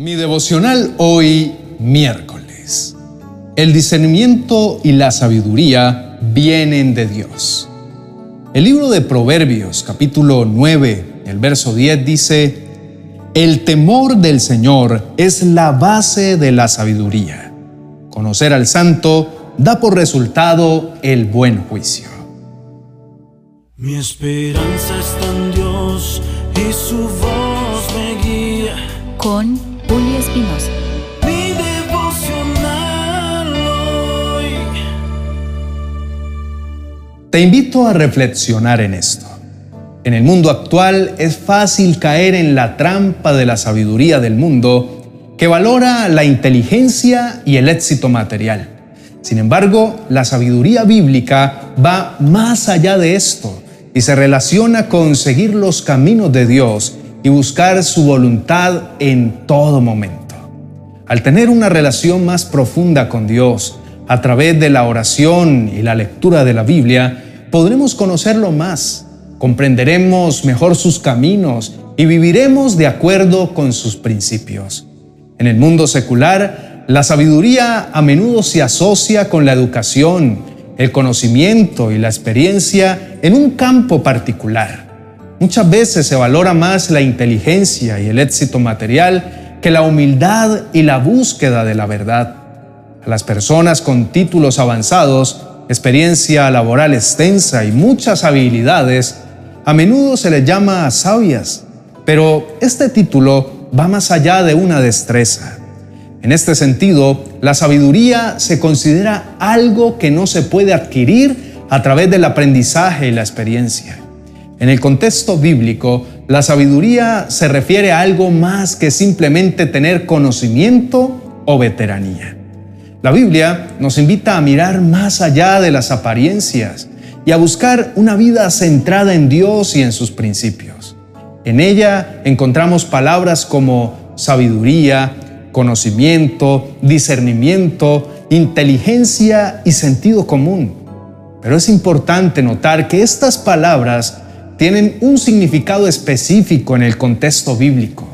Mi devocional hoy miércoles. El discernimiento y la sabiduría vienen de Dios. El libro de Proverbios capítulo 9, el verso 10 dice, El temor del Señor es la base de la sabiduría. Conocer al santo da por resultado el buen juicio. Mi esperanza está en Dios y su voz me guía. Con Julio Espinosa. Mi devocional hoy. Te invito a reflexionar en esto. En el mundo actual es fácil caer en la trampa de la sabiduría del mundo que valora la inteligencia y el éxito material. Sin embargo, la sabiduría bíblica va más allá de esto y se relaciona con seguir los caminos de Dios y buscar su voluntad en todo momento. Al tener una relación más profunda con Dios, a través de la oración y la lectura de la Biblia, podremos conocerlo más, comprenderemos mejor sus caminos y viviremos de acuerdo con sus principios. En el mundo secular, la sabiduría a menudo se asocia con la educación, el conocimiento y la experiencia en un campo particular. Muchas veces se valora más la inteligencia y el éxito material que la humildad y la búsqueda de la verdad. A las personas con títulos avanzados, experiencia laboral extensa y muchas habilidades, a menudo se les llama sabias, pero este título va más allá de una destreza. En este sentido, la sabiduría se considera algo que no se puede adquirir a través del aprendizaje y la experiencia. En el contexto bíblico, la sabiduría se refiere a algo más que simplemente tener conocimiento o veteranía. La Biblia nos invita a mirar más allá de las apariencias y a buscar una vida centrada en Dios y en sus principios. En ella encontramos palabras como sabiduría, conocimiento, discernimiento, inteligencia y sentido común. Pero es importante notar que estas palabras tienen un significado específico en el contexto bíblico.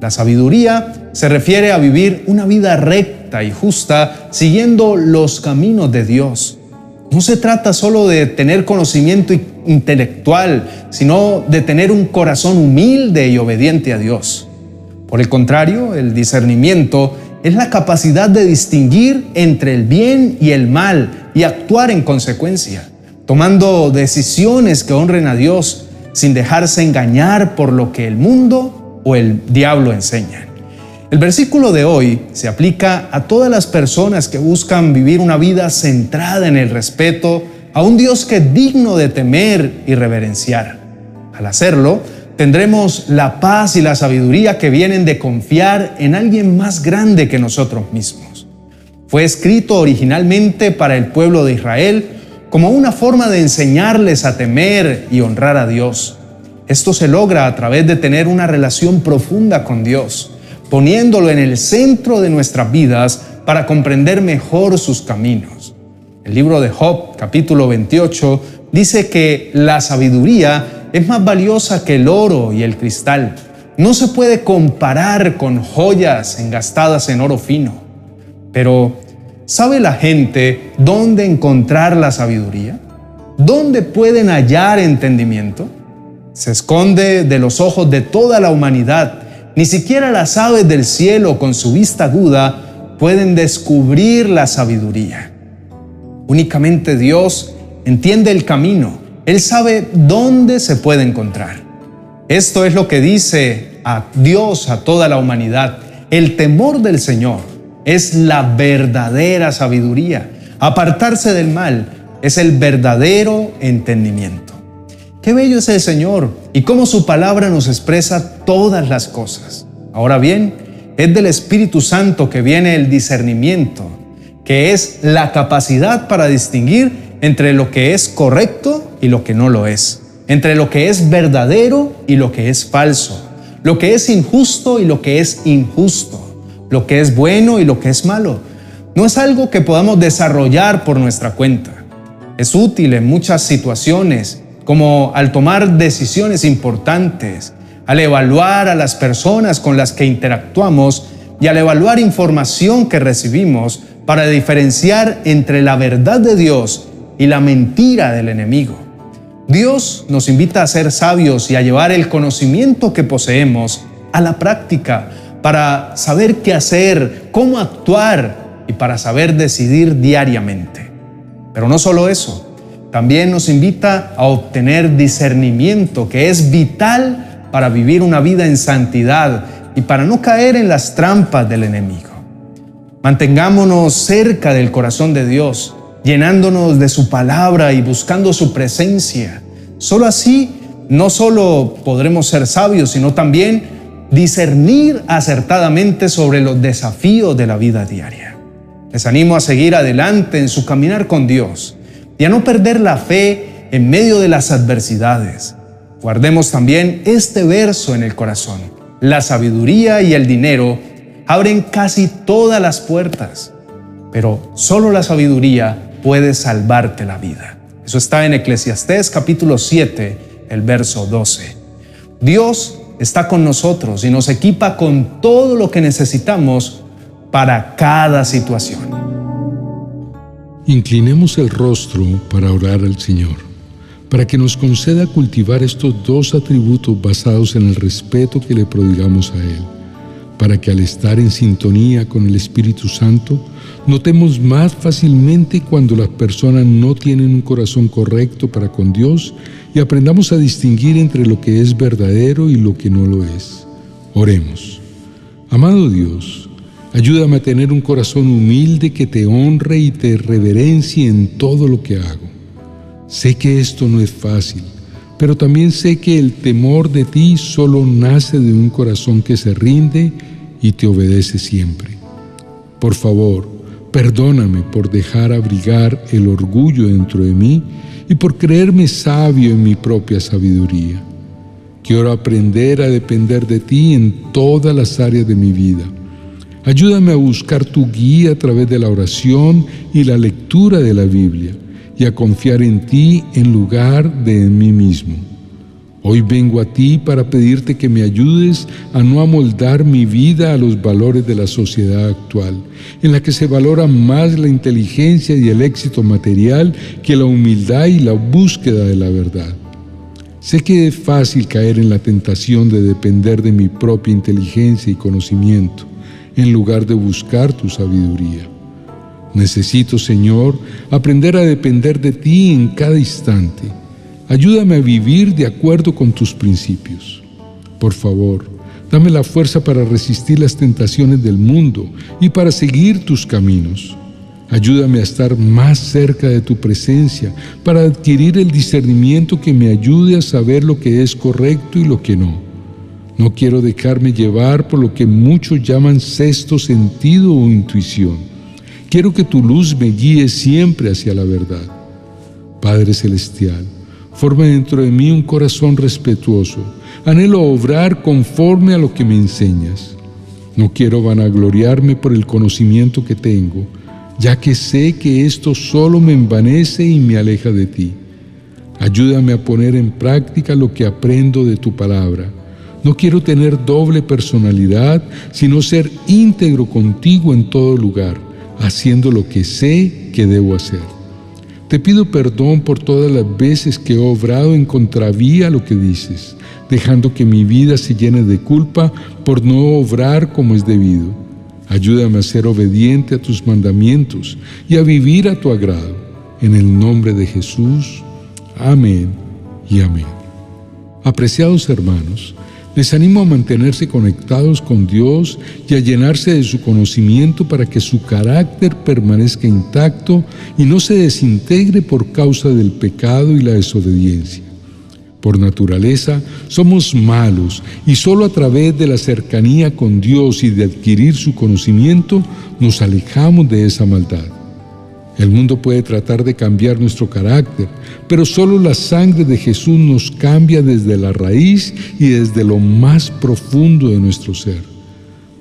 La sabiduría se refiere a vivir una vida recta y justa siguiendo los caminos de Dios. No se trata solo de tener conocimiento intelectual, sino de tener un corazón humilde y obediente a Dios. Por el contrario, el discernimiento es la capacidad de distinguir entre el bien y el mal y actuar en consecuencia tomando decisiones que honren a Dios sin dejarse engañar por lo que el mundo o el diablo enseñan. El versículo de hoy se aplica a todas las personas que buscan vivir una vida centrada en el respeto a un Dios que es digno de temer y reverenciar. Al hacerlo, tendremos la paz y la sabiduría que vienen de confiar en alguien más grande que nosotros mismos. Fue escrito originalmente para el pueblo de Israel como una forma de enseñarles a temer y honrar a Dios. Esto se logra a través de tener una relación profunda con Dios, poniéndolo en el centro de nuestras vidas para comprender mejor sus caminos. El libro de Job, capítulo 28, dice que la sabiduría es más valiosa que el oro y el cristal. No se puede comparar con joyas engastadas en oro fino. Pero ¿Sabe la gente dónde encontrar la sabiduría? ¿Dónde pueden hallar entendimiento? Se esconde de los ojos de toda la humanidad. Ni siquiera las aves del cielo con su vista aguda pueden descubrir la sabiduría. Únicamente Dios entiende el camino. Él sabe dónde se puede encontrar. Esto es lo que dice a Dios a toda la humanidad. El temor del Señor es la verdadera sabiduría. Apartarse del mal es el verdadero entendimiento. Qué bello es el Señor y cómo su palabra nos expresa todas las cosas. Ahora bien, es del Espíritu Santo que viene el discernimiento, que es la capacidad para distinguir entre lo que es correcto y lo que no lo es, entre lo que es verdadero y lo que es falso, lo que es injusto y lo que es injusto lo que es bueno y lo que es malo. No es algo que podamos desarrollar por nuestra cuenta. Es útil en muchas situaciones, como al tomar decisiones importantes, al evaluar a las personas con las que interactuamos, y al evaluar información que recibimos para diferenciar entre la verdad de Dios y la mentira del enemigo. Dios nos invita a ser sabios y a llevar el conocimiento que poseemos a la práctica para saber qué hacer, cómo actuar y para saber decidir diariamente. Pero no solo eso, también nos invita a obtener discernimiento que es vital para vivir una vida en santidad y para no caer en las trampas del enemigo. Mantengámonos cerca del corazón de Dios, llenándonos de su palabra y buscando su presencia. Solo así no solo podremos ser sabios, sino también discernir acertadamente sobre los desafíos de la vida diaria. Les animo a seguir adelante en su caminar con Dios y a no perder la fe en medio de las adversidades. Guardemos también este verso en el corazón. La sabiduría y el dinero abren casi todas las puertas, pero solo la sabiduría puede salvarte la vida. Eso está en Eclesiastés capítulo 7, el verso 12. Dios está con nosotros y nos equipa con todo lo que necesitamos para cada situación. Inclinemos el rostro para orar al Señor, para que nos conceda cultivar estos dos atributos basados en el respeto que le prodigamos a Él, para que al estar en sintonía con el Espíritu Santo, notemos más fácilmente cuando las personas no tienen un corazón correcto para con Dios y aprendamos a distinguir entre lo que es verdadero y lo que no lo es. Oremos. Amado Dios, ayúdame a tener un corazón humilde que te honre y te reverencie en todo lo que hago. Sé que esto no es fácil, pero también sé que el temor de ti solo nace de un corazón que se rinde y te obedece siempre. Por favor, perdóname por dejar abrigar el orgullo dentro de mí y por creerme sabio en mi propia sabiduría. Quiero aprender a depender de ti en todas las áreas de mi vida. Ayúdame a buscar tu guía a través de la oración y la lectura de la Biblia y a confiar en ti en lugar de en mí mismo. Hoy vengo a ti para pedirte que me ayudes a no amoldar mi vida a los valores de la sociedad actual, en la que se valora más la inteligencia y el éxito material que la humildad y la búsqueda de la verdad. Sé que es fácil caer en la tentación de depender de mi propia inteligencia y conocimiento, en lugar de buscar tu sabiduría. Necesito, Señor, aprender a depender de ti en cada instante Ayúdame a vivir de acuerdo con tus principios. Por favor, dame la fuerza para resistir las tentaciones del mundo y para seguir tus caminos. Ayúdame a estar más cerca de tu presencia para adquirir el discernimiento que me ayude a saber lo que es correcto y lo que no. No quiero dejarme llevar por lo que muchos llaman sexto sentido o intuición. Quiero que tu luz me guíe siempre hacia la verdad. Padre Celestial, Forma dentro de mí un corazón respetuoso. Anhelo obrar conforme a lo que me enseñas. No quiero vanagloriarme por el conocimiento que tengo, ya que sé que esto solo me envanece y me aleja de ti. Ayúdame a poner en práctica lo que aprendo de tu palabra. No quiero tener doble personalidad, sino ser íntegro contigo en todo lugar, haciendo lo que sé que debo hacer. Te pido perdón por todas las veces que he obrado en contravía lo que dices, dejando que mi vida se llene de culpa por no obrar como es debido. Ayúdame a ser obediente a tus mandamientos y a vivir a tu agrado. En el nombre de Jesús. Amén y amén. Apreciados hermanos, les animo a mantenerse conectados con Dios y a llenarse de su conocimiento para que su carácter permanezca intacto y no se desintegre por causa del pecado y la desobediencia. Por naturaleza somos malos y solo a través de la cercanía con Dios y de adquirir su conocimiento nos alejamos de esa maldad. El mundo puede tratar de cambiar nuestro carácter, pero solo la sangre de Jesús nos cambia desde la raíz y desde lo más profundo de nuestro ser.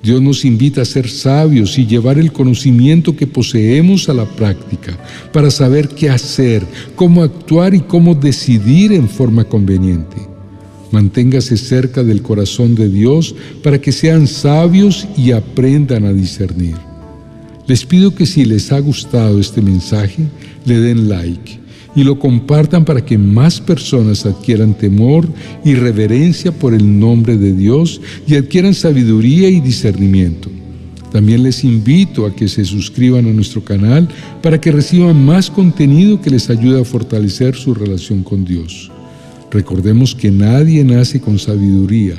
Dios nos invita a ser sabios y llevar el conocimiento que poseemos a la práctica para saber qué hacer, cómo actuar y cómo decidir en forma conveniente. Manténgase cerca del corazón de Dios para que sean sabios y aprendan a discernir. Les pido que si les ha gustado este mensaje, le den like y lo compartan para que más personas adquieran temor y reverencia por el nombre de Dios y adquieran sabiduría y discernimiento. También les invito a que se suscriban a nuestro canal para que reciban más contenido que les ayude a fortalecer su relación con Dios. Recordemos que nadie nace con sabiduría,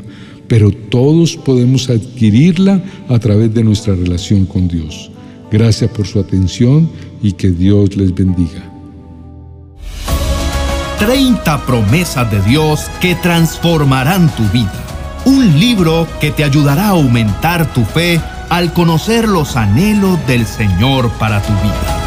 pero todos podemos adquirirla a través de nuestra relación con Dios. Gracias por su atención y que Dios les bendiga. 30 promesas de Dios que transformarán tu vida. Un libro que te ayudará a aumentar tu fe al conocer los anhelos del Señor para tu vida.